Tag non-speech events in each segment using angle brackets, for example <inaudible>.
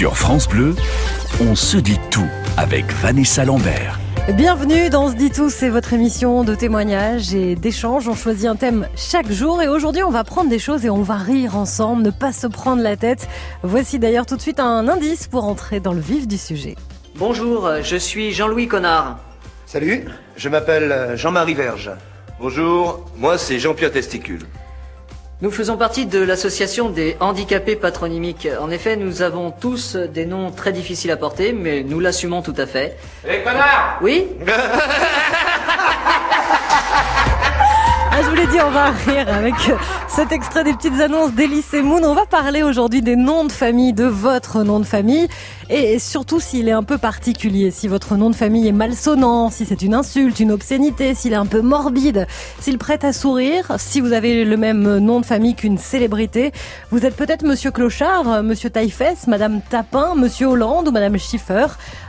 Sur France Bleu, on se dit tout avec Vanessa Lambert. Bienvenue dans Se dit tout, c'est votre émission de témoignages et d'échanges. On choisit un thème chaque jour et aujourd'hui on va prendre des choses et on va rire ensemble, ne pas se prendre la tête. Voici d'ailleurs tout de suite un indice pour entrer dans le vif du sujet. Bonjour, je suis Jean-Louis Connard. Salut, je m'appelle Jean-Marie Verge. Bonjour, moi c'est Jean-Pierre Testicule. Nous faisons partie de l'association des handicapés patronymiques. En effet, nous avons tous des noms très difficiles à porter, mais nous l'assumons tout à fait. Hé connard Oui <laughs> Ah, je vous l'ai dit, on va rire avec cet extrait des petites annonces d'Elysée Moon. On va parler aujourd'hui des noms de famille, de votre nom de famille. Et surtout s'il est un peu particulier, si votre nom de famille est malsonnant, si c'est une insulte, une obscénité, s'il est un peu morbide, s'il prête à sourire, si vous avez le même nom de famille qu'une célébrité. Vous êtes peut-être Monsieur Clochard, Monsieur Taillefesse, Madame Tapin, Monsieur Hollande ou Madame Schiffer.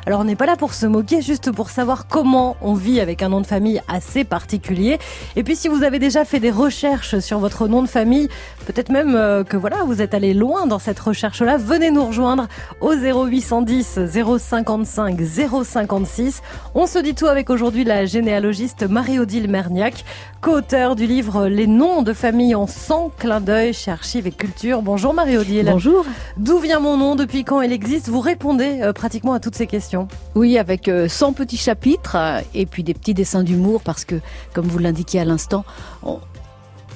Alors on n'est pas là pour se moquer, juste pour savoir comment on vit avec un nom de famille assez particulier. Et puis si vous avez déjà fait des recherches sur votre nom de famille, peut-être même euh, que voilà, vous êtes allé loin dans cette recherche-là, venez nous rejoindre au 0810 055 056. On se dit tout avec aujourd'hui la généalogiste Marie-Odile Merniac, co-auteur du livre Les noms de famille en 100 clins d'œil chez Archives et Culture. Bonjour Marie-Odile. Bonjour. D'où vient mon nom Depuis quand il existe? Vous répondez euh, pratiquement à toutes ces questions. Oui, avec 100 euh, petits chapitres euh, et puis des petits dessins d'humour parce que, comme vous l'indiquiez à l'instant,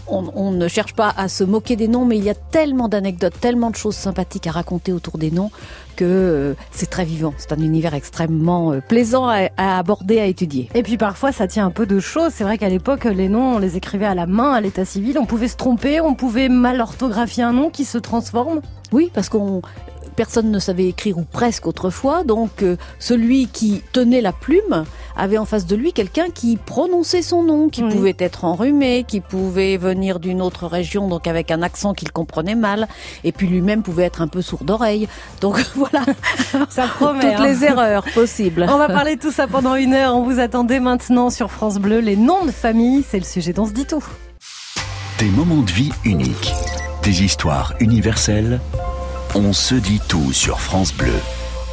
on, ne cherche pas à se moquer des noms, mais il y a tellement d'anecdotes, tellement de choses sympathiques à raconter autour des noms que euh, c'est très vivant. C'est un univers extrêmement plaisant à, aborder, à étudier. Et puis parfois, ça tient un peu de choses. C'est vrai qu'à l'époque, les noms, on les écrivait à la main, à l'état civil. On pouvait se tromper, on pouvait mal orthographier un nom qui se transforme. Oui, parce qu'on personne ne savait écrire ou presque autrefois, donc euh, celui qui tenait la plume avait en face de lui quelqu'un qui prononçait son nom, qui pouvait être enrhumé, qui pouvait venir d'une autre région, donc avec un accent qu'il comprenait mal, et puis lui-même pouvait être un peu sourd d'oreille. Donc <laughs> voilà, ça promet. Toutes les hein. erreurs possibles. On va parler de tout ça pendant une heure. On vous attendait maintenant sur France Bleu. Les noms de famille, c'est le sujet dont se dit tout. Des moments de vie uniques, des histoires universelles on se dit tout sur France Bleu.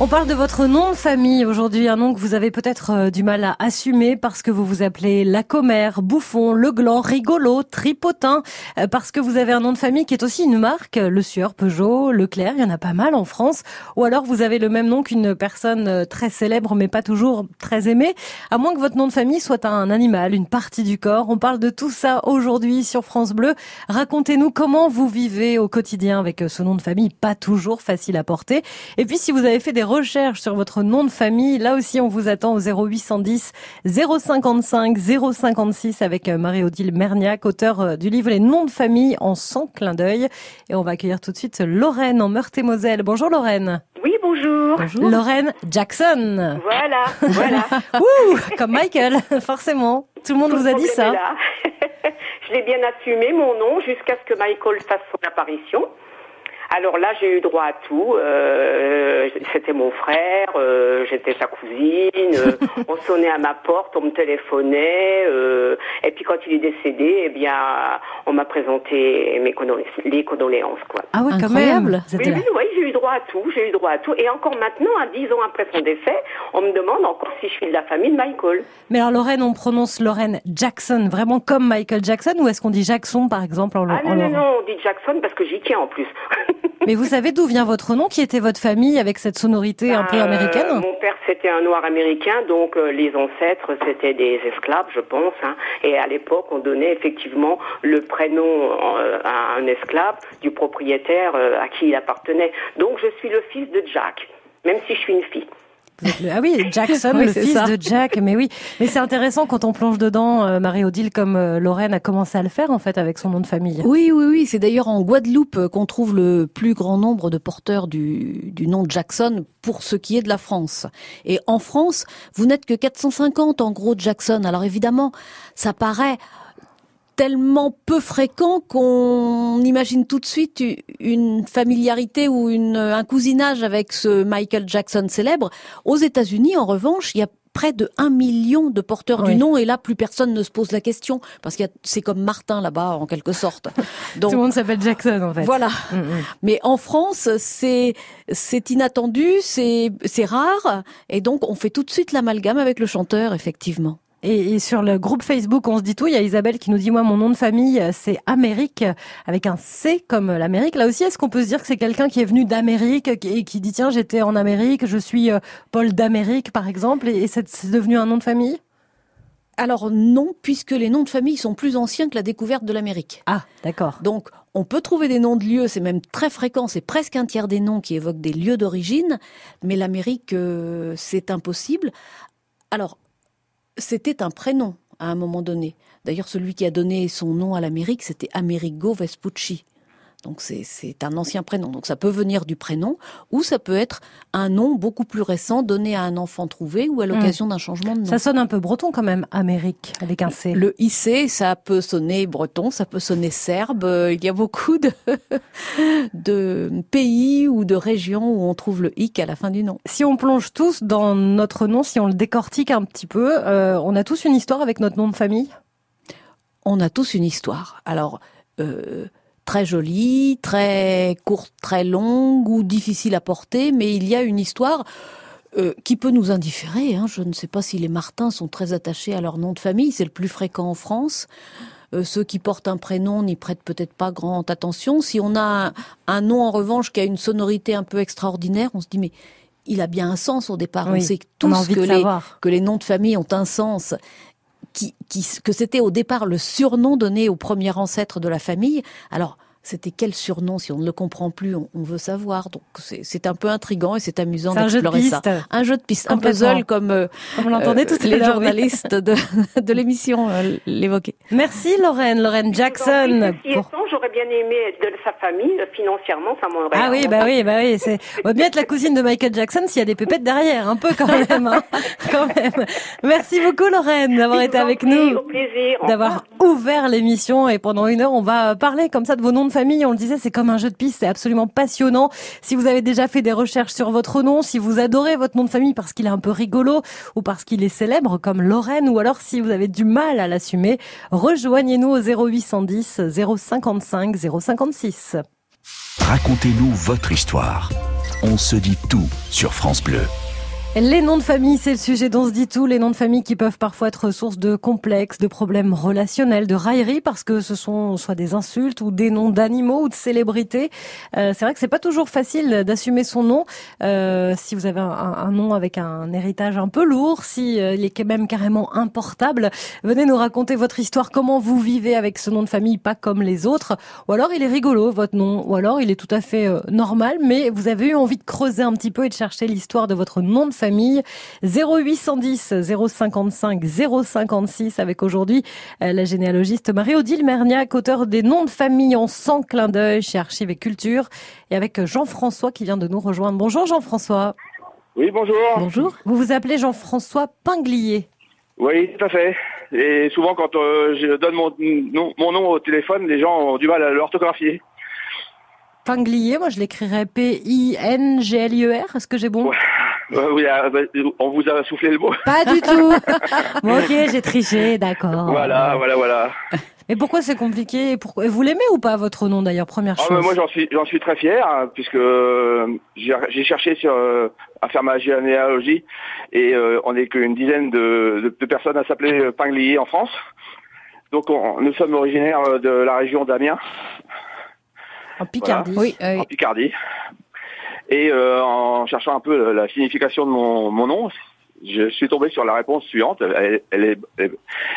On parle de votre nom de famille aujourd'hui, un nom que vous avez peut-être euh, du mal à assumer parce que vous vous appelez la commère, bouffon, le gland, rigolo, tripotin, euh, parce que vous avez un nom de famille qui est aussi une marque, le Sueur, Peugeot, Leclerc, il y en a pas mal en France, ou alors vous avez le même nom qu'une personne euh, très célèbre mais pas toujours très aimée, à moins que votre nom de famille soit un animal, une partie du corps. On parle de tout ça aujourd'hui sur France Bleu. Racontez-nous comment vous vivez au quotidien avec ce nom de famille, pas toujours facile à porter. Et puis si vous avez fait des recherche sur votre nom de famille, là aussi on vous attend au 0810 055 056 avec euh, Marie-Odile Merniac, auteur euh, du livre Les noms de famille en 100 clins d'œil. Et on va accueillir tout de suite Lorraine en Meurthe-et-Moselle. Bonjour Lorraine. Oui, bonjour. Bonjour. Lorraine Jackson. Voilà, voilà. <laughs> Ouh, comme Michael, <laughs> forcément. Tout le monde vous a dit ça. <laughs> Je l'ai bien assumé, mon nom, jusqu'à ce que Michael fasse son apparition. Alors là, j'ai eu droit à tout. Euh, c'était mon frère, euh, j'étais sa cousine. Euh, <laughs> on sonnait à ma porte, on me téléphonait. et puis quand il est décédé, eh bien, on m'a présenté mes les condoléances, quoi. Ah oui, incroyable. Oui, oui, oui, j'ai eu droit à tout. J'ai eu droit à tout. Et encore maintenant, à dix ans après son décès, on me demande encore si je suis de la famille de Michael. Mais alors Lorraine, on prononce Lorraine Jackson, vraiment comme Michael Jackson, ou est-ce qu'on dit Jackson, par exemple en, Ah non, non, non, on dit Jackson parce que j'y tiens en plus. <laughs> <laughs> Mais vous savez d'où vient votre nom Qui était votre famille avec cette sonorité un peu euh, américaine? Mon père c'était un noir américain, donc euh, les ancêtres c'était des esclaves, je pense. Hein. et à l'époque, on donnait effectivement le prénom euh, à un esclave du propriétaire à qui il appartenait. Donc je suis le fils de Jack, même si je suis une fille. Ah oui, Jackson, <laughs> le fils de Jack. Mais oui, mais c'est intéressant quand on plonge dedans, euh, Marie-Odile, comme euh, Lorraine a commencé à le faire en fait avec son nom de famille. Oui, oui, oui. C'est d'ailleurs en Guadeloupe qu'on trouve le plus grand nombre de porteurs du, du nom Jackson pour ce qui est de la France. Et en France, vous n'êtes que 450 en gros Jackson. Alors évidemment, ça paraît tellement peu fréquent qu'on imagine tout de suite une familiarité ou une, un cousinage avec ce Michael Jackson célèbre. Aux États-Unis, en revanche, il y a près de 1 million de porteurs du nom et là plus personne ne se pose la question parce que c'est comme Martin là-bas en quelque sorte. <laughs> Donc, Tout le monde s'appelle Jackson en fait. Voilà. Mm, mm. Mais en France, c'est c'est inattendu, c'est c'est rare et donc on fait tout de suite l'amalgame avec le chanteur effectivement. Et, sur le groupe Facebook, on se dit tout. Il y a Isabelle qui nous dit moi mon nom de famille c'est Amérique avec un C comme l'Amérique. Là aussi, est-ce qu'on peut se dire que c'est quelqu'un qui est venu d'Amérique et qui dit tiens j'étais en Amérique, je suis euh, Paul d'Amérique par exemple et, c'est devenu un nom de famille? Alors non, puisque les noms de famille sont plus anciens que la découverte de l'Amérique. Ah, d'accord. Donc on peut trouver des noms de lieux, c'est même très fréquent, c'est presque un tiers des noms qui évoquent des lieux d'origine, mais l'Amérique, euh, c'est impossible. Alors, c'était un prénom à un moment donné. D'ailleurs, celui qui a donné son nom à l'Amérique, c'était Amerigo Vespucci. Donc c'est un ancien prénom. Donc ça peut venir du prénom ou ça peut être un nom beaucoup plus récent donné à un enfant trouvé ou à l'occasion d'un changement de nom. Ça sonne un peu breton quand même, Amérique, avec un C. Le IC, ça peut sonner breton, ça peut sonner serbe. Il y a beaucoup de, <laughs> de pays ou de régions où on trouve le hic à la fin du nom. Si on plonge tous dans notre nom, si on le décortique un petit peu, euh, on a tous une histoire avec notre nom de famille? On a tous une histoire. Alors... Euh, très jolie, très courte, très longue ou difficile à porter, mais il y a une histoire euh, qui peut nous indifférer. Hein. Je ne sais pas si les Martins sont très attachés à leur nom de famille, c'est le plus fréquent en France. Euh, ceux qui portent un prénom n'y prêtent peut-être pas grande attention. Si on a un, nom en revanche qui a une sonorité un peu extraordinaire, on se dit mais il a bien un sens au départ. on sait tous que les, que les noms de famille ont un sens que c'était au départ le surnom donné au premier ancêtre de la famille. Alors, c'était quel surnom Si on ne le comprend plus, on, veut savoir. Donc c'est un peu intrigant et c'est amusant d'explorer ça. Un jeu de piste, un puzzle comme, euh, comme l'entendait euh, les journalistes de, <laughs> de l'émission euh, l'évoquaient. Merci Lorraine, Lorraine Jackson. J'aurais bien aimé être de sa famille financièrement, ça m'aurait. Ah oui, bah oui, bah oui, c'est. On va bien être la cousine de Michael Jackson s'il y a des pépettes derrière, un peu quand <laughs> même, hein, quand même. Merci beaucoup Lorraine d'avoir été avec nous, d'avoir ouvert l'émission et pendant une heure on va parler comme ça de vos noms de famille, on le disait, c'est comme un jeu de piste, c'est absolument passionnant. Si vous avez déjà fait des recherches sur votre nom, si vous adorez votre nom de famille parce qu'il est un peu rigolo ou parce qu'il est célèbre comme Lorraine ou alors si vous avez du mal à l'assumer, rejoignez-nous au 0810 055 056. Racontez-nous votre histoire. On se dit tout sur France Bleu. Les noms de famille, c'est le sujet dont se dit tout. Les noms de famille qui peuvent parfois être source de complexes, de problèmes relationnels, de railleries, parce que ce sont soit des insultes ou des noms d'animaux ou de célébrités. Euh, c'est vrai que c'est pas toujours facile d'assumer son nom. Euh, si vous avez un, nom avec un héritage un peu lourd, si euh, il est même carrément importable, venez nous raconter votre histoire. Comment vous vivez avec ce nom de famille, pas comme les autres, ou alors il est rigolo votre nom, ou alors il est tout à fait normal, mais vous avez eu envie de creuser un petit peu et de chercher l'histoire de votre nom de famille. 0810 055 056 avec aujourd'hui euh, la généalogiste Marie-Odile Merniac, auteur des noms de famille en 100 clins d'œil chez Archives et Culture et avec Jean-François qui vient de nous rejoindre. Bonjour Jean-François. Oui, bonjour. Bonjour. Vous vous appelez Jean-François Pinglier. Oui, tout à fait. Et souvent, quand euh, je donne mon nom, au téléphone, les gens ont du mal à l'orthographier. Pinglier, moi je l'écrirais P-I-N-G-L-I-E-R. Est-ce que j'ai bon? Oui, ah, bah, on vous a soufflé le mot. Pas du tout. <laughs> ok, j'ai triché, d'accord. Voilà, voilà, voilà. <laughs> Et pourquoi c'est compliqué pourquoi... Vous l'aimez ou pas votre nom d'ailleurs Première ah, chose. moi j'en suis j'en suis très fier hein, puisque euh, j'ai cherché sur euh, à faire ma généalogie et euh, on n'est qu'une dizaine de, de, personnes à s'appeler Pinglier en France. Donc nous sommes originaires de la région d'Amiens. En Picardie. Oui, En Picardie. Et euh, en cherchant un peu la signification de mon, mon nom, je suis tombé sur la réponse suivante. Elle, elle, est,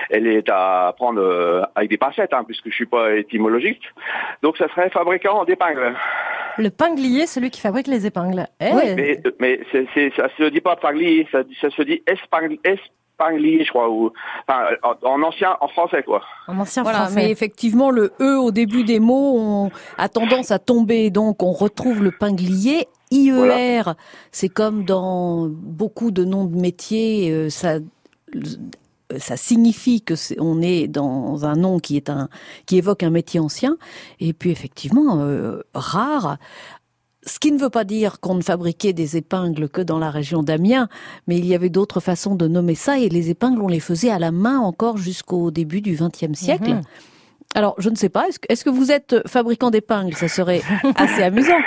elle est à prendre euh, avec des pincettes, hein, puisque je suis pas étymologiste. Donc, ça serait fabricant d'épingles. Le pinglier, celui qui fabrique les épingles. Eh. Oui, mais, mais c'est, ça se dit pas pinglier, ça, ça se dit espingle, Pinglier, je crois, ou en, ancien, en français, quoi. En ancien français. Mais effectivement, le e au début des mots a tendance à tomber, donc on retrouve le pinglier. IER, c'est comme dans beaucoup de noms de métiers, euh, ça ça signifie que est, on est dans un nom qui est un qui évoque un métier ancien et puis effectivement euh, rare Ce qui ne veut pas dire qu'on ne fabriquait des épingles que dans la région d'Amiens, mais il y avait d'autres façons de nommer ça et les épingles, on les faisait à la main encore jusqu'au début du XXe siècle. Mhm. Alors, je ne sais pas, est-ce que, est-ce que vous êtes fabricant d'épingles? Ça serait <laughs> assez amusant.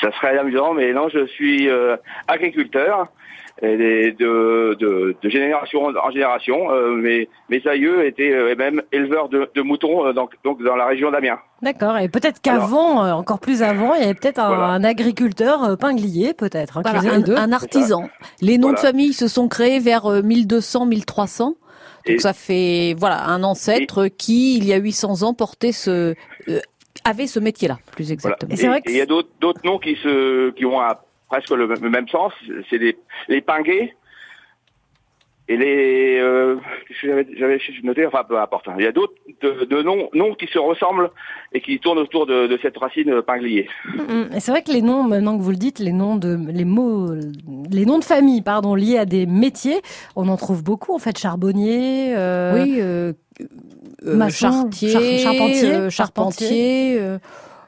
Ça serait amusant, mais non, je suis euh, agriculteur et des- de, de, de génération en génération. Euh, mes, mes aïeux étaient euh, même éleveurs de, de moutons euh, donc, donc dans la région d'Amiens. D'accord. Et peut-être qu'avant, euh, encore plus avant, il y avait peut-être un, Voilà. un agriculteur euh, pinglier, peut-être, hein, qui Voilà, faisait un, un artisan. Les noms de famille se sont créés vers euh, 1200, 1300. Donc Et- ça fait voilà un ancêtre qui, il y a 800 ans, portait ce euh, avait ce métier-là, plus Voilà. exactement. Et c'est vrai que il y a d'autres d'autres noms qui se qui ont un- presque le, même- le même sens. C'est les les pingués et les euh, qu'est-ce que j'avais noté enfin peu importe. hein. Il y a d'autres de, de noms noms qui se ressemblent et qui tournent autour de, de cette racine pinglier. Mm, Et c'est vrai que les noms, maintenant que vous le dites, les noms de, les mots, les noms de famille, pardon, liés à des métiers, on en trouve beaucoup, en fait, charbonnier, euh, oui, euh, euh, maçon, chartier, char- charpentier, euh, charpentier, euh,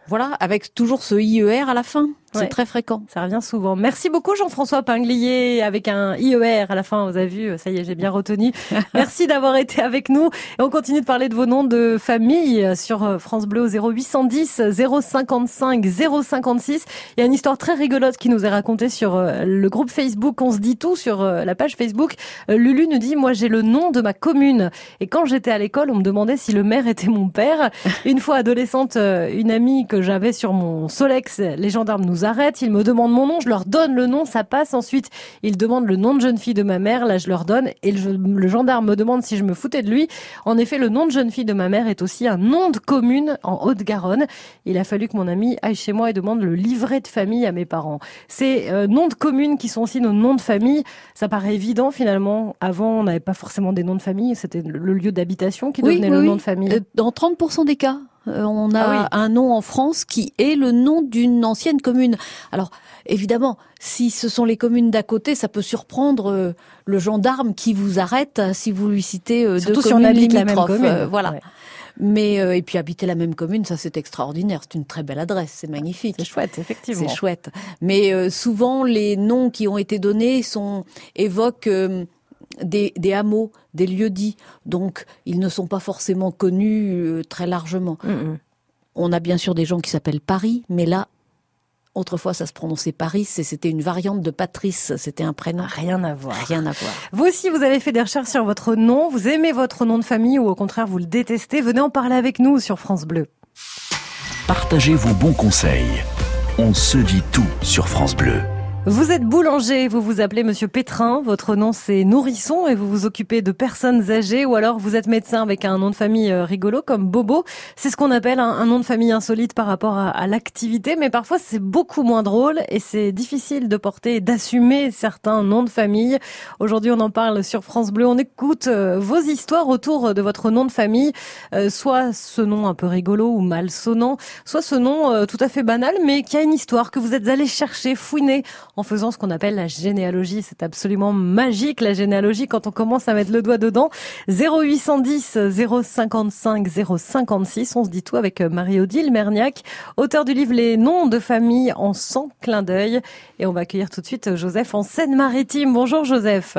voilà, avec toujours ce IER à la fin. C'est Ouais. très fréquent. Ça revient souvent. Merci beaucoup Jean-François Pinglier avec un IER à la fin. Vous avez vu, ça y est, j'ai bien retenu. <laughs> Merci d'avoir été avec nous. Et on continue de parler de vos noms de famille sur euh, France Bleu au 0810 055 056. Il y a une histoire très rigolote qui nous est racontée sur euh, le groupe Facebook. On se dit tout sur euh, la page Facebook. Lulu nous dit, moi j'ai le nom de ma commune. Et quand j'étais à l'école, on me demandait si le maire était mon père. <laughs> Une fois adolescente, une amie que j'avais sur mon Solex, les gendarmes nous arrêtent, ils me demandent mon nom, je leur donne le nom, ça passe. Ensuite, ils demandent le nom de jeune fille de ma mère, là je leur donne, et le, le gendarme me demande si je me foutais de lui. En effet, le nom de jeune fille de ma mère est aussi un nom de commune en Haute-Garonne. Il a fallu que mon ami aille chez moi et demande le livret de famille à mes parents. Ces euh, noms de communes qui sont aussi nos noms de famille, ça paraît évident finalement. Avant, on n'avait pas forcément des noms de famille, c'était le lieu d'habitation qui Oui, devenait oui, le nom oui. de famille. Euh, Dans 30% des cas, on a Ah oui. un nom en France qui est le nom d'une ancienne commune. Alors, évidemment, si ce sont les communes d'à côté, ça peut surprendre euh, le gendarme qui vous arrête euh, si vous lui citez euh, Surtout deux si on habite la même commune. Euh, voilà. Ouais. Mais euh, et puis habiter la même commune, ça c'est extraordinaire. C'est une très belle adresse, c'est magnifique. C'est chouette, effectivement. C'est chouette. Mais euh, souvent, les noms qui ont été donnés sont évoquent euh, des, des hameaux, des lieux dits. Donc, ils ne sont pas forcément connus euh, très largement. Mm, mm. On a bien sûr des gens qui s'appellent Paris, mais là, autrefois, ça se prononçait Paris, et c'était une variante de Patrice. C'était un prénom. Rien à voir. Rien à voir. Vous aussi, vous avez fait des recherches sur votre nom, vous aimez votre nom de famille ou au contraire vous le détestez, venez en parler avec nous sur France Bleu. Partagez vos bons conseils. On se dit tout sur France Bleu. Vous êtes boulanger, vous vous appelez Monsieur Pétrin, votre nom c'est Nourrisson et vous vous occupez de personnes âgées ou alors vous êtes médecin avec un nom de famille euh, rigolo comme Bobo. C'est ce qu'on appelle un, nom de famille insolite par rapport à, l'activité, mais parfois c'est beaucoup moins drôle et c'est difficile de porter et d'assumer certains noms de famille. Aujourd'hui on en parle sur France Bleu, on écoute euh, vos histoires autour de votre nom de famille, euh, soit ce nom un peu rigolo ou malsonnant, soit ce nom tout à fait banal mais qui a une histoire que vous êtes allé chercher, fouiner en faisant ce qu'on appelle la généalogie. C'est absolument magique la généalogie quand on commence à mettre le doigt dedans. 0810 055 056. On se dit tout avec euh, Marie-Odile Merniac, auteur du livre Les noms de famille en 100 clins d'œil. Et on va accueillir tout de suite Joseph en Seine-Maritime. Bonjour Joseph.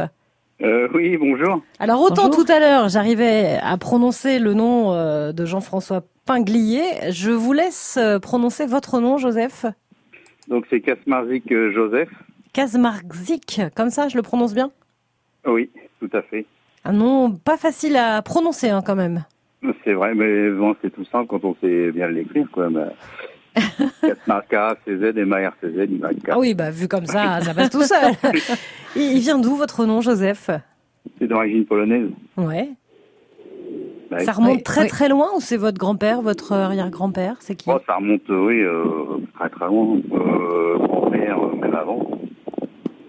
Euh, oui, bonjour. Alors autant Bonjour. tout à l'heure j'arrivais à prononcer le nom euh, de Jean-François Pinglier, je vous laisse euh, prononcer votre nom Joseph. Donc c'est Kasmarzik euh, Joseph. Kazmarzik, comme ça je le prononce bien? Oui, tout à fait. Un nom pas facile à prononcer hein, quand même. C'est vrai, mais bon, c'est tout simple quand on sait bien l'écrire, quoi. Mais... Kasmarka, CZ, M-A-R-C-Z, YK. Ah oui, bah vu comme ça, <laughs> ça passe tout seul. <laughs> il il vient d'où votre nom, Joseph? C'est d'origine polonaise. Ouais. Ouais. Ça remonte Oui, très oui. très loin ou c'est votre grand-père, votre arrière-grand-père? C'est qui? Bon, ça remonte, euh, oui, euh, très très loin. Euh, grand-mère, euh, même avant.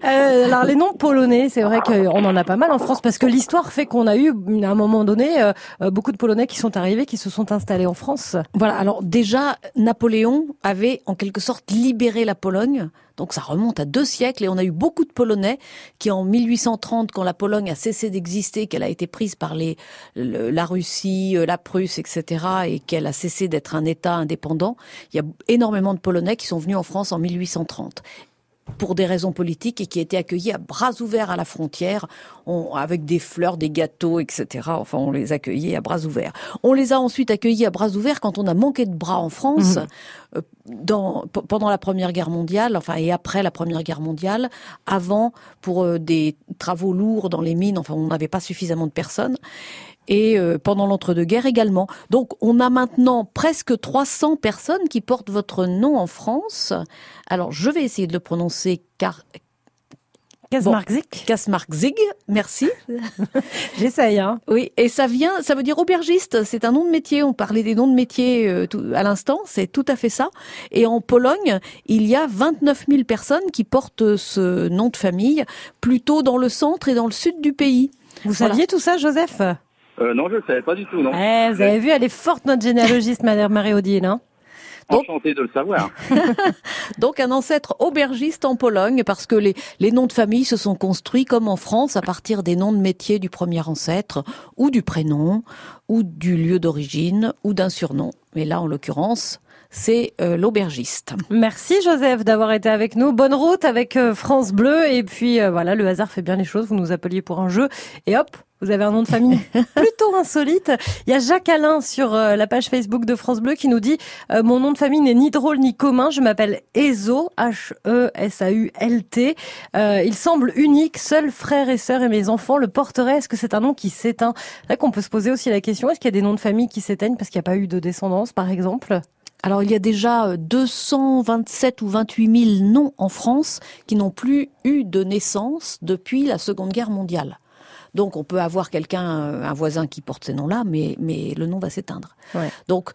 Euh, alors les noms polonais, c'est vrai qu'on en a pas mal en France parce que l'histoire fait qu'on a eu à un moment donné euh, euh, beaucoup de Polonais qui sont arrivés, qui se sont installés en France. Voilà, alors déjà, Napoléon avait en quelque sorte libéré la Pologne. Donc ça remonte à deux siècles et on a eu beaucoup de Polonais qui en 1830, quand la Pologne a cessé d'exister, qu'elle a été prise par la Russie, la Prusse, etc., et qu'elle a cessé d'être un État indépendant, il y a énormément de Polonais qui sont venus en France en 1830 pour des raisons politiques et qui étaient accueillis à bras ouverts à la frontière, avec des fleurs, des gâteaux, etc. Enfin, on les accueillait à bras ouverts. On les a ensuite accueillis à bras ouverts quand on a manqué de bras en France, mmh. euh, dans, pendant la Première Guerre mondiale, enfin et après la Première Guerre mondiale, avant pour euh, des travaux lourds dans les mines. Enfin, on n'avait pas suffisamment de personnes et euh, pendant l'entre-deux-guerres également. Donc on a maintenant presque 300 personnes qui portent votre nom en France. Alors je vais essayer de le prononcer car Kasmarkzig. merci. <laughs> J'essaye. Hein. Oui, et ça vient, ça veut dire aubergiste. C'est un nom de métier. On parlait des noms de métier euh, à l'instant. C'est tout à fait ça. Et en Pologne, il y a 29 000 personnes qui portent ce nom de famille, plutôt dans le centre et dans le sud du pays. Vous saviez tout ça, Joseph? Euh, non, je ne savais pas du tout, non. Eh, vous avez vu, elle est forte, notre généalogiste, Madame Marie-Odile, hein Enchanté de le savoir. <laughs> Donc un ancêtre aubergiste en Pologne, parce que les, les noms de famille se sont construits comme en France à partir des noms de métier du premier ancêtre, ou du prénom, ou du lieu d'origine, ou d'un surnom. Mais là, en l'occurrence, c'est euh, l'aubergiste. Merci Joseph d'avoir été avec nous. Bonne route avec euh, France Bleu. Et puis voilà, le hasard fait bien les choses. Vous nous appeliez pour un jeu. Et hop, vous avez un nom de famille <laughs> plutôt insolite. Il y a Jacques Alain sur euh, la page Facebook de France Bleu qui nous dit euh, mon nom de famille n'est ni drôle ni commun. Je m'appelle Ezo H E S A U L T. Euh, il semble unique. Seuls frères et sœurs et mes enfants le porteraient. Est-ce que c'est un nom qui s'éteint? C'est vrai qu'on peut se poser aussi la question est-ce qu'il y a des noms de famille qui s'éteignent parce qu'il n'y a pas eu de descendance, par exemple? Alors il y a déjà 227 ou 28 000 noms en France qui n'ont plus eu de naissance depuis la Seconde Guerre mondiale. Donc on peut avoir quelqu'un, euh, un voisin qui porte ces noms-là, mais, mais le nom va s'éteindre. Donc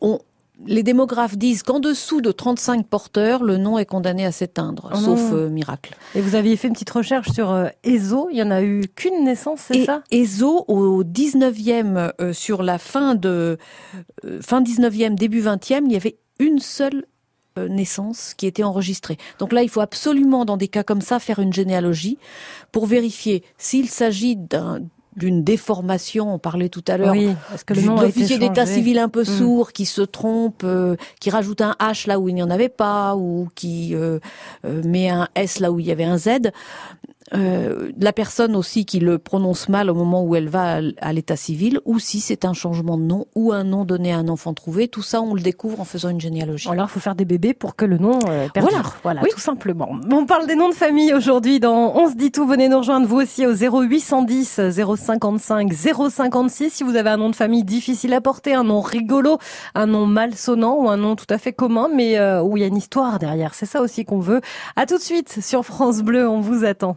on, les démographes disent qu'en dessous de 35 porteurs, le nom est condamné à s'éteindre, oh sauf euh, miracle. Et vous aviez fait une petite recherche sur euh, Ezo, il y en a eu qu'une naissance, c'est ça? Ezo, au 19e, sur la fin de fin 19e, début 20e, il y avait une seule euh, naissance qui était enregistrée. Donc là, il faut absolument, dans des cas comme ça, faire une généalogie pour vérifier s'il s'agit d'une déformation, on parlait tout à l'heure, oui, le d'état civil un peu mm. sourd qui se trompe, euh, qui rajoute un H là où il n'y en avait pas, ou qui euh, met un S là où il y avait un Z. Euh, la personne aussi qui le prononce mal au moment où elle va à l'état civil, ou si c'est un changement de nom ou un nom donné à un enfant trouvé. Tout ça, on le découvre en faisant une généalogie. Alors, il faut faire des bébés pour que le nom euh, perdure. Voilà, tout simplement. On parle des noms de famille aujourd'hui dans On se dit tout. Venez nous rejoindre vous aussi au 0810 055 056 si vous avez un nom de famille difficile à porter, un nom rigolo, un nom malsonnant ou un nom tout à fait commun, mais euh, où il y a une histoire derrière. C'est ça aussi qu'on veut. À tout de suite sur France Bleu. On vous attend.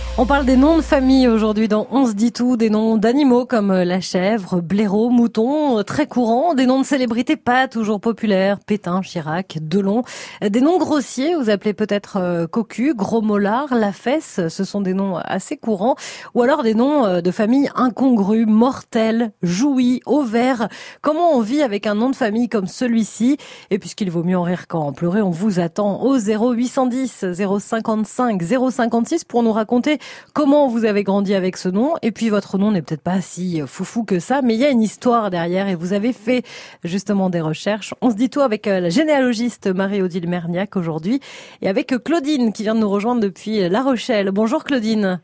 On parle des noms de famille aujourd'hui dans On se dit tout, des noms d'animaux comme euh, la chèvre, blaireau, mouton, euh, très courants, des noms de célébrités pas toujours populaires, Pétain, Chirac, Delon, des noms grossiers, vous appelez peut-être euh, cocu, gros mollard, la fesse, ce sont des noms assez courants, ou alors des noms de famille incongrus, mortels, jouis, vert. Comment on vit avec un nom de famille comme celui-ci? Et puisqu'il vaut mieux en rire qu'en pleurer, on vous attend au 0810 055 056 pour nous raconter comment vous avez grandi avec ce nom. Et puis votre nom n'est peut-être pas si foufou que ça, mais il y a une histoire derrière et vous avez fait justement des recherches. On se dit tout avec euh, la généalogiste Marie-Odile Merniac aujourd'hui et avec Claudine qui vient de nous rejoindre depuis La Rochelle. Bonjour Claudine.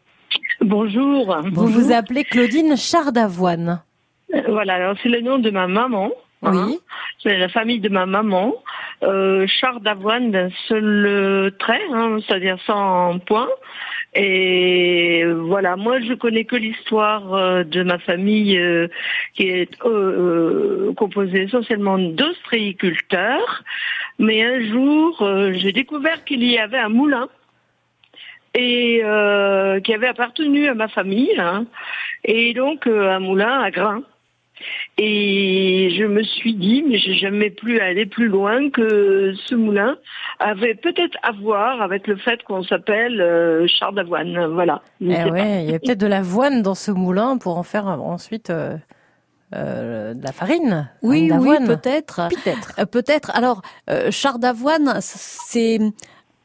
Bonjour. Vous vous appelez Claudine Chardavoine. Euh, voilà, alors c'est le nom de ma maman. Hein. Oui. c'est la famille de ma maman. Euh, char d'avoine d'un seul trait, hein, c'est-à-dire sans point. Et voilà, moi je connais que l'histoire euh, de ma famille euh, qui est euh, composée essentiellement d'ostréiculteurs. Mais un jour, j'ai découvert qu'il y avait un moulin et qui avait appartenu à ma famille, hein, et donc un moulin à grains. Et je me suis dit, mais j'ai jamais pu aller plus loin que ce moulin avait peut-être à voir avec le fait qu'on s'appelle euh, char d'avoine. Voilà. Eh ouais, il y a peut-être de l'avoine dans ce moulin pour en faire ensuite. Euh, euh, de la farine Oui, oui, peut-être. Peut-être. peut-être. Alors, char d'avoine, c'est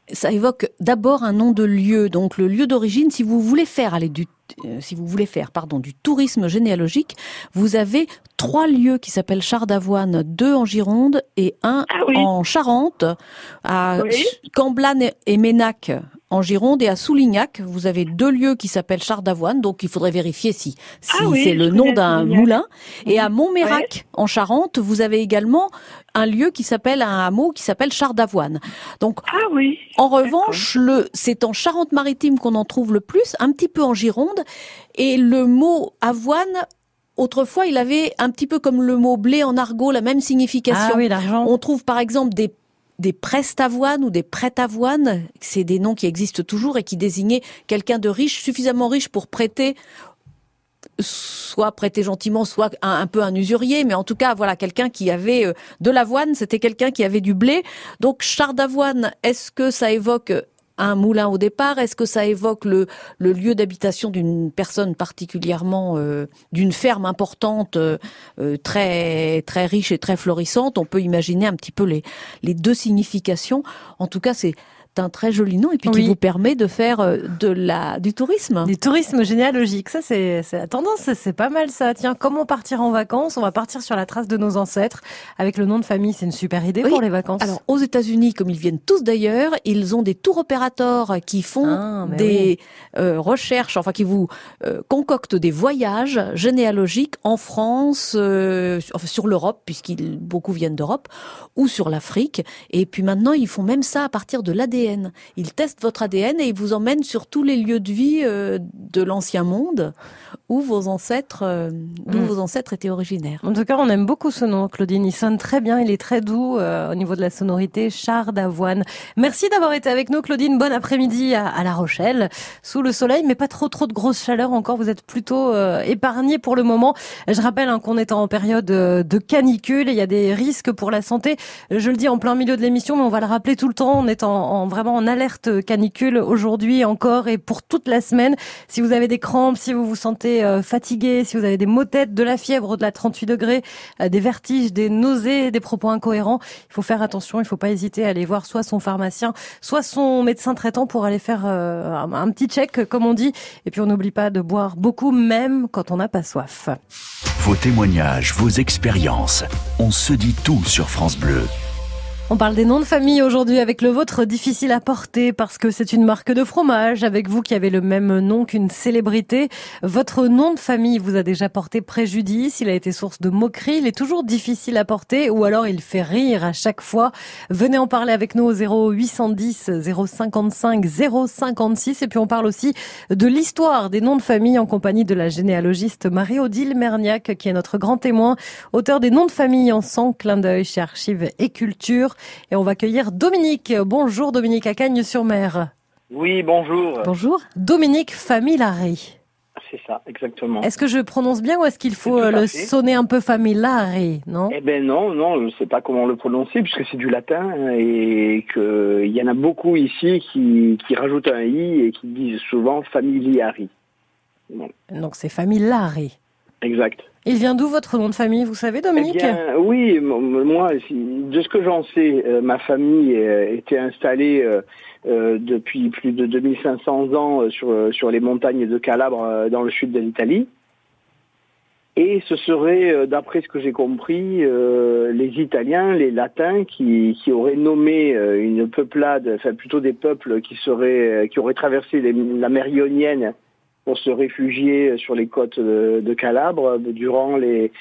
ça évoque d'abord un nom de lieu, donc le lieu d'origine. Si vous voulez faire aller du euh, si vous voulez faire pardon du tourisme généalogique, vous avez trois lieux qui s'appellent Char d'Avoine, deux en Gironde et un ah en Charente, à Camblan et Ménac en Gironde et à Soulignac, vous avez deux lieux qui s'appellent Char d'Avoine, donc il faudrait vérifier si, si ah c'est le nom d'un moulin. Et à Montmérac, en Charente, vous avez également un lieu qui s'appelle un hameau qui s'appelle Char d'Avoine. Donc, ah oui. En revanche, le, c'est en Charente-Maritime qu'on en trouve le plus, un petit peu en Gironde, et le mot avoine Autrefois, il avait un petit peu comme le mot blé en argot la même signification. Ah oui, l'argent. On trouve par exemple des des prestavoines ou des prêtavoines, c'est des noms qui existent toujours et qui désignaient quelqu'un de riche, suffisamment riche pour prêter soit prêter gentiment, soit un, peu un usurier, mais en tout cas, voilà, quelqu'un qui avait euh, de l'avoine, c'était quelqu'un qui avait du blé. Donc, char d'avoine, est-ce que ça évoque un moulin au départ Est-ce que ça évoque le, lieu d'habitation d'une personne particulièrement, euh, d'une ferme importante, euh, euh, très très riche et très florissante? On peut imaginer un petit peu les, les deux significations. En tout cas, c'est un très joli nom et puis qui vous permet de faire euh, de la du tourisme. Du tourisme généalogique, ça c'est la tendance, c'est pas mal ça. Tiens, comment partir en vacances? On va partir sur la trace de nos ancêtres avec le nom de famille, c'est une super idée pour les vacances. Alors aux États-Unis, comme ils viennent tous d'ailleurs, ils ont des tours opérateurs qui font ah, des euh, recherches, enfin qui vous euh, concoctent des voyages généalogiques en France, enfin, sur l'Europe puisqu'ils beaucoup viennent d'Europe ou sur l'Afrique. Et puis maintenant, ils font même ça à partir de l'ADN il teste votre ADN et il vous emmène sur tous les lieux de vie euh, de l'ancien monde où vos ancêtres, euh, d'où mm. vos ancêtres étaient originaires. En tout cas, on aime beaucoup ce nom, Claudine. Il sonne très bien, il est très doux euh, au niveau de la sonorité. Char d'avoine. Merci d'avoir été avec nous, Claudine. Bon après-midi à, La Rochelle, sous le soleil, mais pas trop trop de grosse chaleur encore. Vous êtes plutôt épargné pour le moment. Je rappelle hein, qu'on est en période de canicule. Et il y a des risques pour la santé. Je le dis en plein milieu de l'émission, mais on va le rappeler tout le temps. On est en vraiment en alerte canicule aujourd'hui encore et pour toute la semaine. Si vous avez des crampes, si vous vous sentez euh, fatigué, si vous avez des maux têtes, de la fièvre de la 38 degrés, euh, des vertiges, des nausées, des propos incohérents, il faut faire attention. Il ne faut pas hésiter à aller voir soit son pharmacien, soit son médecin traitant pour aller faire euh, un petit check, comme on dit. Et puis on n'oublie pas de boire beaucoup, même quand on n'a pas soif. Vos témoignages, vos expériences, on se dit tout sur France Bleu. On parle des noms de famille aujourd'hui avec le vôtre difficile à porter parce que c'est une marque de fromage avec vous qui avez le même nom qu'une célébrité. Votre nom de famille vous a déjà porté préjudice, il a été source de moquerie, il est toujours difficile à porter ou alors il fait rire à chaque fois. Venez en parler avec nous au 0810 055 056 et puis on parle aussi de l'histoire des noms de famille en compagnie de la généalogiste Marie-Odile Merniac qui est notre grand témoin, auteur des noms de famille en 100 clin d'œil chez Archives et Culture. Et on va accueillir Dominique. Bonjour Dominique à Cagnes-sur-Mer. Oui, bonjour. Bonjour. Dominique Familari. C'est ça, exactement. Est-ce que je prononce bien ou est-ce qu'il faut le sonner un peu Familari, non? Eh ben non, non, je ne sais pas comment le prononcer puisque c'est du latin et qu'il y en a beaucoup ici qui, qui rajoutent un i et qui disent souvent Familiari. Donc c'est Familari. Exact. Il vient d'où votre nom de famille, vous savez, Dominique eh Oui, moi, de ce que j'en sais, euh, ma famille euh, était installée euh, depuis plus de 2500 ans sur, sur les montagnes de Calabre, dans le sud de l'Italie. Et ce serait, d'après ce que j'ai compris, les Italiens, les Latins, qui, qui auraient nommé une peuplade, enfin plutôt des peuples qui seraient, qui auraient traversé la mer Ionienne pour se réfugier sur les côtes de, Calabre durant les,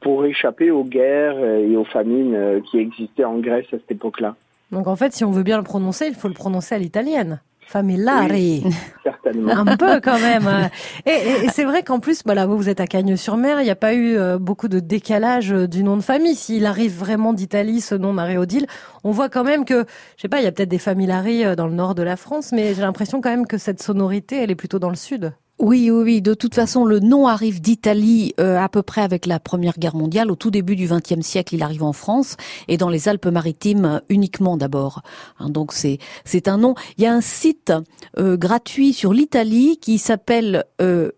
pour, échapper aux guerres et aux famines qui existaient en Grèce à cette époque-là. Donc en fait, si on veut bien le prononcer, il faut le prononcer à l'italienne. Famillari. <laughs> certainement. Un peu quand même. <laughs> Et, c'est vrai qu'en plus, voilà, vous, vous êtes à Cagnes-sur-Mer, il n'y a pas eu euh, beaucoup de décalage euh, du nom de famille. S'il arrive vraiment d'Italie, ce nom Marie-Odile, on voit quand même que, je sais pas, il y a peut-être des familles euh, dans le nord de la France, mais j'ai l'impression quand même que cette sonorité, elle est plutôt dans le sud. Oui, oui, oui. De toute façon, le nom arrive d'Italie euh, à peu près avec la Première Guerre mondiale. Au tout début du XXe siècle, il arrive en France et dans les Alpes-Maritimes uniquement d'abord. Hein, donc c'est c'est un nom. Il y a un site euh, gratuit sur l'Italie qui s'appelle euh,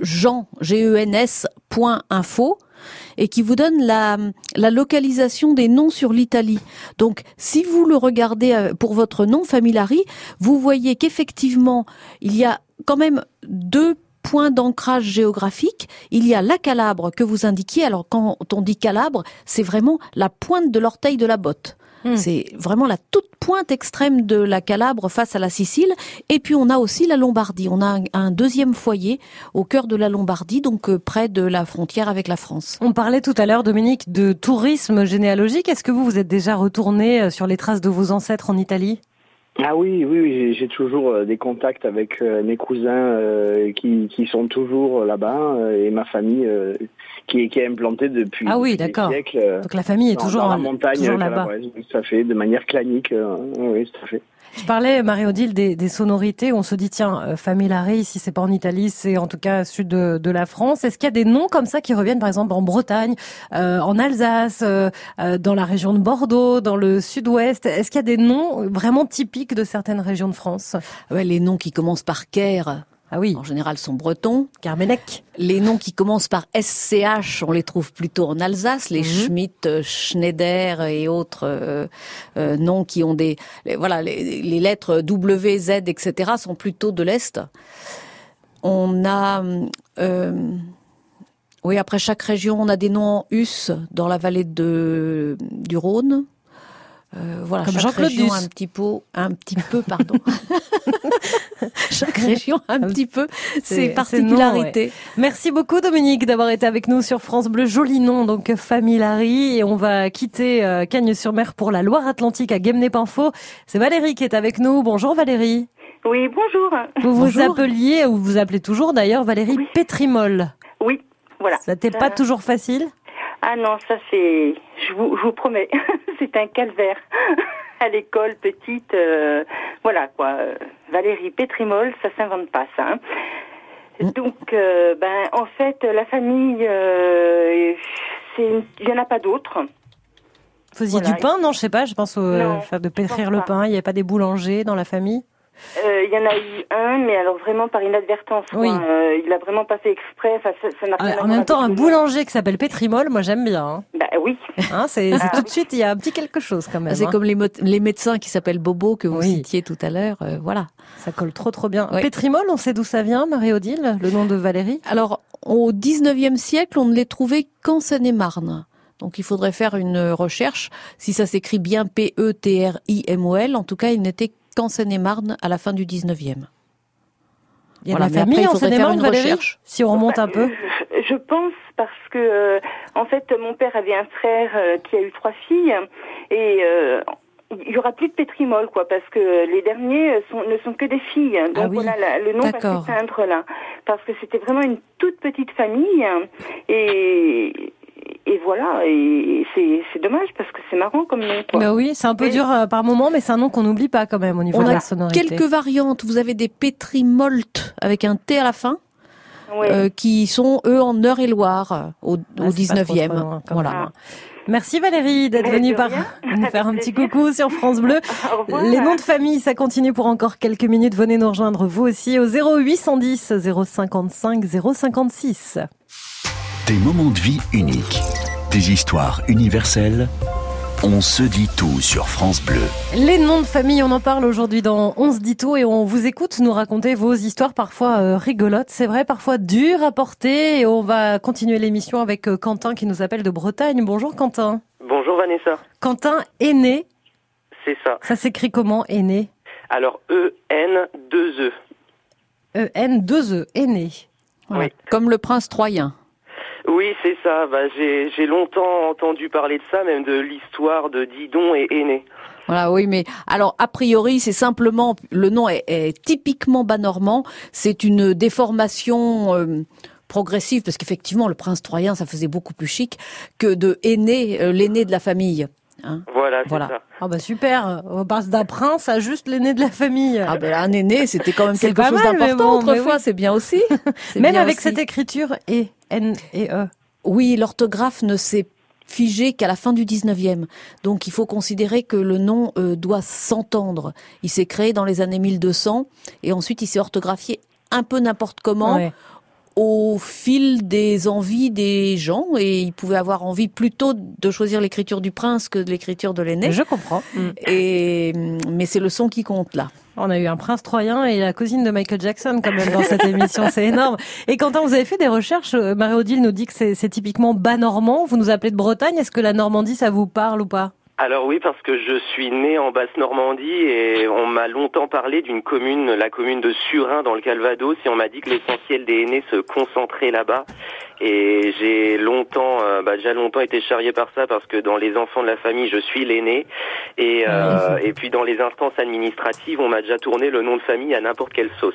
Jean G N S point info et qui vous donne la, la localisation des noms sur l'Italie. Donc, si vous le regardez euh, pour votre nom, Familari, vous voyez qu'effectivement, il y a quand même deux points d'ancrage géographique. Il y a la Calabre que vous indiquiez. Alors, quand on dit Calabre, c'est vraiment la pointe de l'orteil de la botte. Hmm. C'est vraiment la toute pointe extrême de la Calabre face à la Sicile. Et puis on a aussi la Lombardie. On a un, un deuxième foyer au cœur de la Lombardie, donc euh, près de la frontière avec la France. On parlait tout à l'heure, Dominique, de tourisme généalogique. Est-ce que vous vous êtes déjà retourné euh, sur les traces de vos ancêtres en Italie? Ah oui, oui, oui, j'ai- j'ai toujours euh, des contacts avec euh, mes cousins euh, qui, qui sont toujours là-bas et ma famille euh, qui, est- qui est implantée depuis, Ah oui, d'accord. siècles. Donc la famille est dans- toujours dans la en- montagne toujours là-bas. à fait, de manière clanique. euh, oui, à fait. Je parlais, Marie-Odile, des, des sonorités. On se dit, tiens, euh, Familari, si c'est pas en Italie, c'est en tout cas sud de, de la France. Est-ce qu'il y a des noms comme ça qui reviennent, par exemple, en Bretagne, euh, en Alsace, euh, euh, dans la région de Bordeaux, dans le sud-ouest? Est-ce qu'il y a des noms vraiment typiques de certaines régions de France? Ouais, les noms qui commencent par Caire, Ah oui, en général, sont bretons. Carmenec. Les noms qui commencent par SCH, on les trouve plutôt en Alsace, les Mhm. Schmitt, euh, Schneider et autres euh, euh, noms qui ont des... les- voilà, les, les lettres W, Z, etc. sont plutôt de l'Est. On a... euh, oui, après chaque région, on a des noms en us dans la vallée de, du Rhône. Euh, voilà, Comme chaque Jean-Claude région Duss. un petit peu, un petit peu, pardon. <laughs> chaque <laughs> région un petit peu ses particularités. Merci beaucoup Dominique d'avoir été avec nous sur France Bleu. Joli nom donc Familari et on va quitter euh, Cagnes-sur-Mer pour la Loire-Atlantique à Guemnay-Pinfo. C'est Valérie qui est avec nous. Bonjour Valérie. Oui, bonjour. Vous vous appeliez ou vous appelez toujours d'ailleurs Valérie Oui. Pétrimol. Oui, voilà. Ça n'était pas toujours facile Ah non, ça c'est, je vous, je vous promets, <laughs> c'est un calvaire. <laughs> À l'école, petite, euh, voilà quoi. Valérie Pétrimol, ça s'invente pas ça. hein. Mm. Donc, euh, ben, en fait, la famille, euh, il y en a pas d'autres. Vous faisiez Voilà. du pain Non, je sais pas. Je pense au Non, faire de pétrir le pain. Il n'y avait pas des boulangers dans la famille? Il y en a eu un, mais alors vraiment par inadvertance. Oui. Euh, il a vraiment pas fait exprès. Ça, ça n'a rien à Ah, En même temps, un boulanger qui s'appelle Pétrimol, moi j'aime bien. hein. Bah oui. Hein, c'est c'est Ah tout oui. de suite, il y a un petit quelque chose quand même. C'est hein. comme les, médecins qui s'appellent Bobo que vous Oui. citiez tout à l'heure. euh, voilà. Ça colle trop trop bien. Oui. Pétrimol, on sait d'où ça vient, Marie-Odile, le nom de Valérie? Alors, au 19e siècle, on ne les trouvait qu'en Seine-et-Marne. Donc, il faudrait faire une recherche. Si ça s'écrit bien P-E-T-R-I-M-O-L, en tout cas, ils n'étaient qu'en Seine-et-Marne à la fin du 19e. Il y a Voilà, de mais la famille après, en Seine-et-Marne, une Valérie recherche. Si on remonte un peu. Je, pense parce que euh, en fait mon père avait un frère euh, qui a eu trois filles et euh, il y aura plus de pétrimol quoi parce que les derniers sont, ne sont que des filles. Donc Ah oui. voilà la- le nom va s'éteindre là parce que c'était vraiment une toute petite famille et et voilà et c'est c'est dommage parce que c'est marrant comme nom quoi. Bah oui, c'est un peu dur euh, par moment, mais c'est un nom qu'on n'oublie pas quand même au niveau On de a la sonorité. quelques variantes. Vous avez des pétrimolt avec un T à la fin, Ouais. euh, qui sont, eux, en Eure-et-Loire, au, Ah, au c'est pas trop, 19e. trop loin, quand voilà. Merci Valérie d'être venue par <laughs> nous faire un petit coucou sur France Bleu. <laughs> Les noms de famille, ça continue pour encore quelques minutes. Venez nous rejoindre vous aussi au 0810 055 056. Des moments de vie uniques. Des histoires universelles. On se dit tout sur France Bleu. Les noms de famille, on en parle aujourd'hui dans On se dit tout et on vous écoute nous raconter vos histoires parfois euh, rigolotes, c'est vrai, parfois dures à porter et on va continuer l'émission avec euh, Quentin qui nous appelle de Bretagne. Bonjour Quentin. Bonjour Vanessa, Quentin aîné, c'est ça. ça s'écrit comment aîné Alors E-N-2-E. E N 2 E aîné. Voilà. Oui. Comme le prince troyen. Oui, c'est ça. Bah, j'ai j'ai longtemps entendu parler de ça, même de l'histoire de Didon et Aîné. Voilà, oui, mais alors a priori, c'est simplement le nom est, est typiquement bas normand. C'est une déformation euh, progressive parce qu'effectivement, le prince troyen, ça faisait beaucoup plus chic que de aîné, euh, l'aîné de la famille. Hein. Voilà, Voilà. ça. Ah bah super, on passe d'un prince à juste l'aîné de la famille. Ah ben un aîné, c'était quand même C'est quelque pas chose mal, mais d'important bon, mais autrefois, oui. c'est bien aussi. <laughs> Même bien avec aussi. cette écriture E, N et E. Oui, l'orthographe ne s'est figé qu'à la fin du 19e. Donc il faut considérer que le nom euh, doit s'entendre. Il s'est créé dans les années 1200 et ensuite il s'est orthographié un peu n'importe comment. Ouais. au fil des envies des gens et ils pouvaient avoir envie plutôt de choisir l'écriture du prince que de l'écriture de l'aîné. Je comprends. Et mais c'est le son qui compte là. On a eu un prince troyen et la cousine de Michael Jackson quand même dans cette <laughs> émission, c'est énorme. Et Quentin, vous avez fait des recherches, euh, Marie-Odile nous dit que c'est c'est typiquement bas normand, vous nous appelez de Bretagne, est-ce que la Normandie ça vous parle ou pas? Alors oui, parce que je suis né en Basse-Normandie et on m'a longtemps parlé d'une commune, la commune de Surin dans le Calvados, et on m'a dit que l'essentiel des aînés se concentrait là-bas. Et j'ai longtemps, euh, bah, déjà longtemps été charrié par ça parce que dans les enfants de la famille, je suis l'aîné. Et, euh, et puis dans les instances administratives, on m'a déjà tourné le nom de famille à n'importe quelle sauce.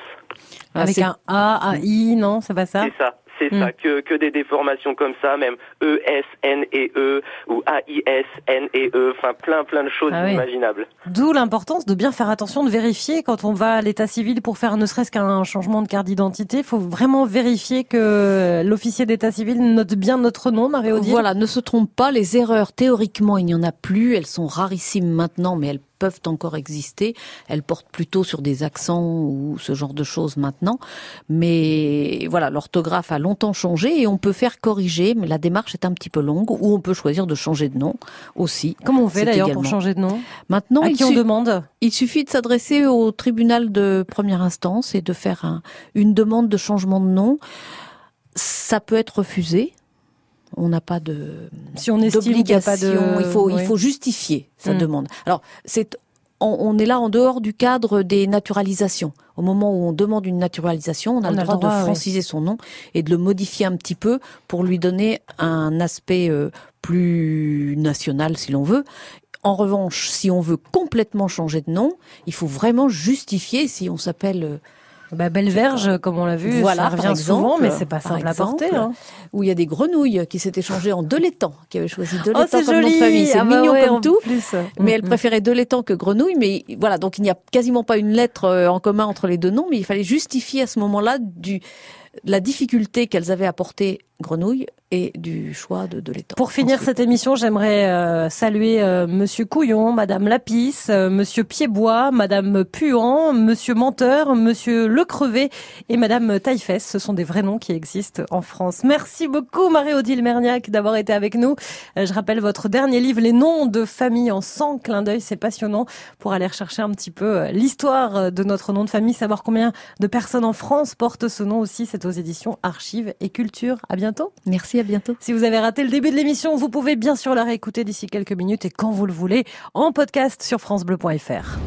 Avec un A, un I, non, c'est pas ça? C'est ça. C'est ça, que, que des déformations comme ça, même E, S, N et E, ou A, I, S, N et E, enfin plein plein de choses Ah oui. inimaginables. D'où l'importance de bien faire attention, de vérifier quand on va à l'état civil pour faire ne serait-ce qu'un changement de carte d'identité. Il faut vraiment vérifier que l'officier d'état civil note bien notre nom, Marie-Odile. Voilà, ne se trompe pas, les erreurs, théoriquement, il n'y en a plus, elles sont rarissimes maintenant, mais elles peuvent encore exister. Elles portent plutôt sur des accents ou ce genre de choses maintenant. Mais voilà, l'orthographe a longtemps changé et on peut faire corriger, mais la démarche est un petit peu longue, ou on peut choisir de changer de nom aussi. Comment on fait d'ailleurs pour changer de nom? Maintenant, À il qui on demande? Il suffit de s'adresser au tribunal de première instance et de faire un- une demande de changement de nom. Ça peut être refusé. On n'a pas de Si on estime qu'il y a pas de- d'obligation. Il faut, oui. il faut justifier sa Mm. demande. Alors, c'est on, on est là en dehors du cadre des naturalisations. Au moment où on demande une naturalisation, on a, le, droit droit, de franciser son nom et de le modifier un petit peu pour lui donner un aspect euh, plus national, si l'on veut. En revanche, si on veut complètement changer de nom, il faut vraiment justifier si on s'appelle euh, bah, Belleverge, comme on l'a vu, voilà, ça revient exemple, souvent, mais c'est pas simple à porter. hein. Où il y a des grenouilles qui s'étaient changées en Delétan, qui avaient choisi Oh, Delétan c'est comme nom de joli famille. C'est Ah bah mignon ouais, comme tout. plus. Mais Mm, elle mm. préférait Delétan que grenouille. Mais voilà, donc il n'y a quasiment pas une lettre euh, en commun entre les deux noms, mais il fallait justifier à ce moment-là du la difficulté qu'elles avaient à porter grenouille et du choix de Delétan. Pour finir cette émission, j'aimerais euh, saluer euh, Monsieur Couillon, Madame Lapis, euh, Monsieur Piedbois, Madame Puant, Monsieur Menteur, Monsieur Le Crevé et Madame Taillefesse. Ce sont des vrais noms qui existent en France. Merci beaucoup Marie-Odile Merniac d'avoir été avec nous. Euh, je rappelle votre dernier livre, Les noms de famille en 100 clins d'œil. C'est passionnant pour aller rechercher un petit peu euh, l'histoire euh, de notre nom de famille, savoir combien de personnes en France portent ce nom aussi. C'est aux éditions Archives et Culture. À bientôt. Merci, à bientôt. Si vous avez raté le début de l'émission, vous pouvez bien sûr la réécouter d'ici quelques minutes et quand vous le voulez en podcast sur francebleu.fr.